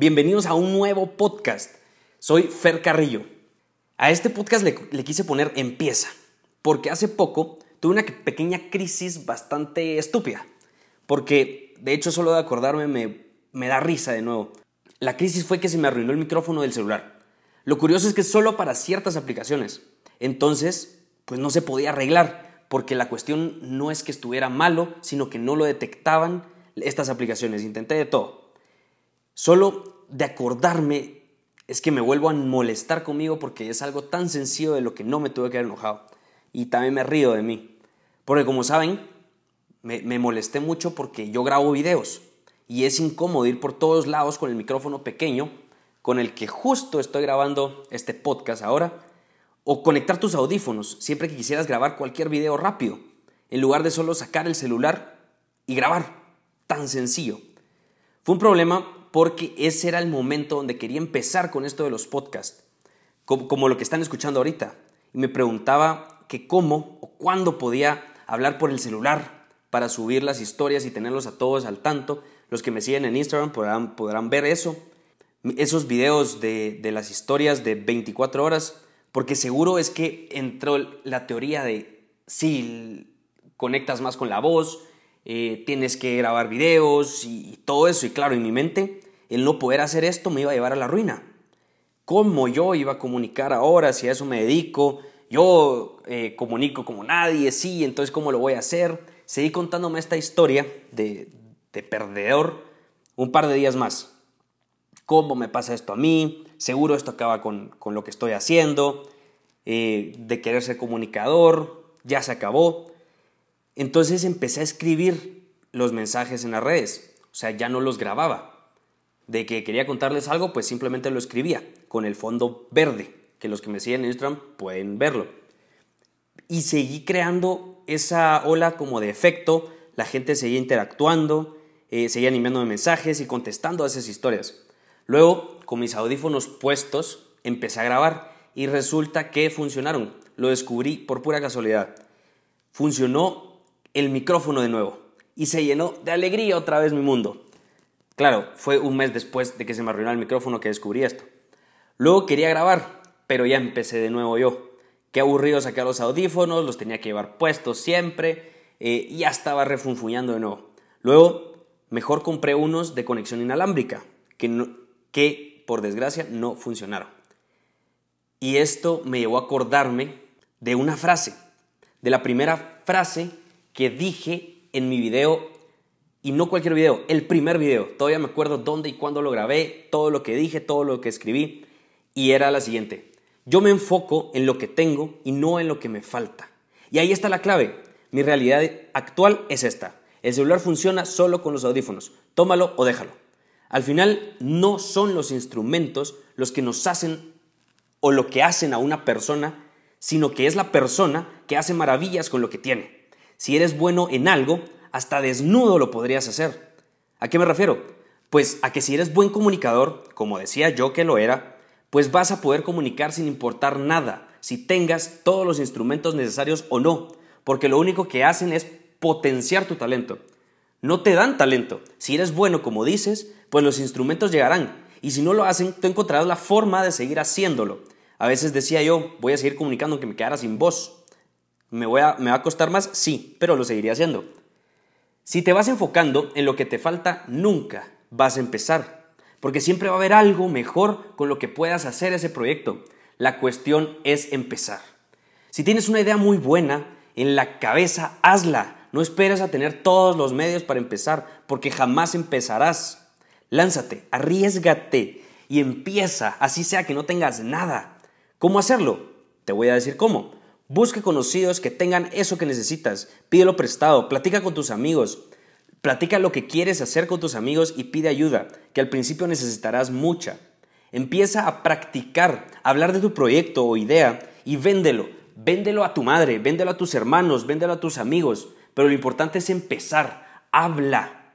Bienvenidos a un nuevo podcast. Soy Fer Carrillo. A este podcast le, quise poner Empieza, porque hace poco tuve una pequeña crisis bastante estúpida. Porque, de hecho, solo de acordarme me, me da risa de nuevo. La crisis fue que se me arruinó el micrófono del celular. Lo curioso es que solo para ciertas aplicaciones. Entonces, pues no se podía arreglar, porque la cuestión no es que estuviera malo, sino que no lo detectaban estas aplicaciones. Intenté de todo. Solo de acordarme es que me vuelvo a molestar conmigo porque es algo tan sencillo de lo que no me tuve que haber enojado. Y también me río de mí. Porque como saben, me, me molesté mucho porque yo grabo videos y es incómodo ir por todos lados con el micrófono pequeño con el que justo estoy grabando este podcast ahora, o conectar tus audífonos siempre que quisieras grabar cualquier video rápido, en lugar de solo sacar el celular y grabar. Tan sencillo. Fue un problema porque ese era el momento donde quería empezar con esto de los podcasts, como, lo que están escuchando ahorita. Y me preguntaba que cómo o cuándo podía hablar por el celular para subir las historias y tenerlos a todos al tanto. Los que me siguen en Instagram podrán, ver eso esos videos de, de, las historias de 24 horas, porque seguro es que entró la teoría de si conectas más con la voz, eh, tienes que grabar videos y, todo eso, y claro, en mi mente, el no poder hacer esto me iba a llevar a la ruina. ¿Cómo yo iba a comunicar ahora si a eso me dedico? Yo eh, comunico como nadie, sí, entonces ¿cómo lo voy a hacer? Seguí contándome esta historia de, de perdedor un par de días más ¿Cómo me pasa esto a mí? Seguro esto acaba con, lo que estoy haciendo, eh, de querer ser comunicador, ya se acabó. Entonces empecé a escribir los mensajes en las redes, o sea, ya no los grababa. De que quería contarles algo, pues simplemente lo escribía con el fondo verde, que los que me siguen en Instagram pueden verlo. Y seguí creando esa ola como de efecto, la gente seguía interactuando, eh, seguía animándome mensajes y contestando a esas historias. Luego, con mis audífonos puestos, empecé a grabar y resulta que funcionaron. Lo descubrí por pura casualidad. Funcionó el micrófono de nuevo y se llenó de alegría otra vez mi mundo. Claro, fue un mes después de que se me arruinó el micrófono que descubrí esto. Luego quería grabar, pero ya empecé de nuevo yo. Qué aburrido sacar los audífonos, los tenía que llevar puestos siempre eh, y ya estaba refunfuñando de nuevo. Luego, mejor compré unos de conexión inalámbrica, que no, que por desgracia no funcionaron. Y esto me llevó a acordarme de una frase, de la primera frase que dije en mi video, y no cualquier video, el primer video. Todavía me acuerdo dónde y cuándo lo grabé, todo lo que dije, todo lo que escribí, y era la siguiente. Yo me enfoco en lo que tengo y no en lo que me falta. Y ahí está la clave. Mi realidad actual es esta. El celular funciona solo con los audífonos. Tómalo o déjalo. Al final no son los instrumentos los que nos hacen o lo que hacen a una persona, sino que es la persona que hace maravillas con lo que tiene. Si eres bueno en algo, hasta desnudo lo podrías hacer. ¿A qué me refiero? Pues a que si eres buen comunicador, como decía yo que lo era, pues vas a poder comunicar sin importar nada, si tengas todos los instrumentos necesarios o no, porque lo único que hacen es potenciar tu talento. No te dan talento. Si eres bueno como dices, pues los instrumentos llegarán. Y si no lo hacen, tú encontrarás la forma de seguir haciéndolo. A veces decía yo, voy a seguir comunicando aunque me quedara sin voz. ¿Me, voy a, ¿Me va a costar más? Sí, pero lo seguiría haciendo. Si te vas enfocando en lo que te falta, nunca vas a empezar. Porque siempre va a haber algo mejor con lo que puedas hacer ese proyecto. La cuestión es empezar. Si tienes una idea muy buena en la cabeza, hazla. No esperes a tener todos los medios para empezar, porque jamás empezarás. Lánzate, arriesgate y empieza, así sea que no tengas nada. ¿Cómo hacerlo? Te voy a decir cómo. Busca conocidos que tengan eso que necesitas, pídelo prestado, platica con tus amigos, platica lo que quieres hacer con tus amigos y pide ayuda, que al principio necesitarás mucha. Empieza a practicar, hablar de tu proyecto o idea y véndelo. Véndelo a tu madre, véndelo a tus hermanos, véndelo a tus amigos. Pero lo importante es empezar. Habla.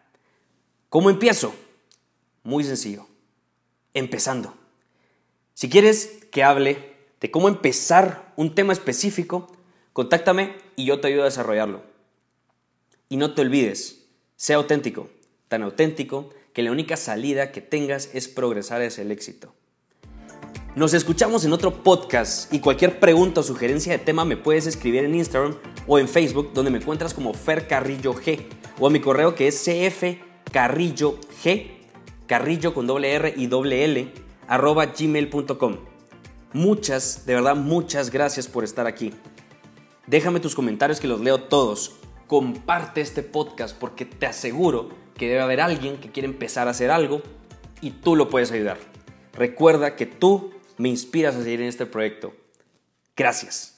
¿Cómo empiezo? Muy sencillo. Empezando. Si quieres que hable de cómo empezar un tema específico, contáctame y yo te ayudo a desarrollarlo. Y no te olvides, sea auténtico, tan auténtico que la única salida que tengas es progresar hacia el éxito. Nos escuchamos en otro podcast y cualquier pregunta o sugerencia de tema me puedes escribir en Instagram o en Facebook donde me encuentras como Fer Carrillo G o a mi correo que es cfcarrillo g carrillo con doble r y doble l arroba gmail.com. Muchas, de verdad muchas gracias por estar aquí. Déjame tus comentarios que los leo todos. Comparte este podcast porque te aseguro que debe haber alguien que quiere empezar a hacer algo y tú lo puedes ayudar. Recuerda que tú me inspiras a seguir en este proyecto. Gracias.